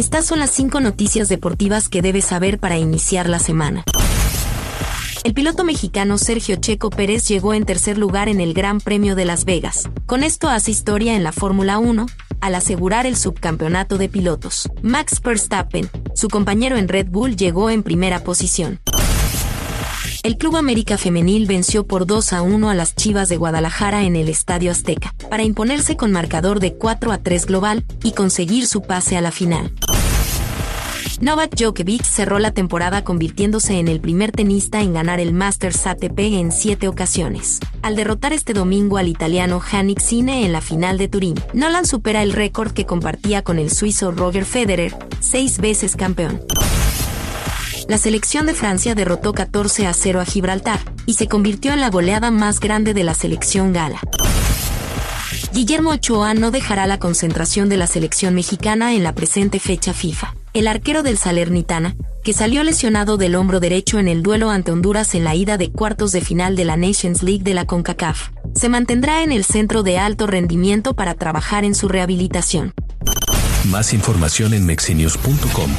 Estas son las 5 noticias deportivas que debes saber para iniciar la semana. El piloto mexicano Sergio Checo Pérez llegó en tercer lugar en el Gran Premio de Las Vegas. Con esto hace historia en la Fórmula 1, al asegurar el subcampeonato de pilotos. Max Verstappen, su compañero en Red Bull, llegó en primera posición. El Club América Femenil venció por 2 a 1 a las Chivas de Guadalajara en el Estadio Azteca, para imponerse con marcador de 4 a 3 global y conseguir su pase a la final. Novak Djokovic cerró la temporada convirtiéndose en el primer tenista en ganar el Masters ATP en siete ocasiones. Al derrotar este domingo al italiano Jannik Sinner en la final de Turín, Nolan supera el récord que compartía con el suizo Roger Federer, seis veces campeón. La selección de Francia derrotó 14 a 0 a Gibraltar y se convirtió en la goleada más grande de la selección gala. Guillermo Ochoa no dejará la concentración de la selección mexicana en la presente fecha FIFA. El arquero del Salernitana, que salió lesionado del hombro derecho en el duelo ante Honduras en la ida de cuartos de final de la Nations League de la CONCACAF, se mantendrá en el centro de alto rendimiento para trabajar en su rehabilitación. Más información en mexinews.com.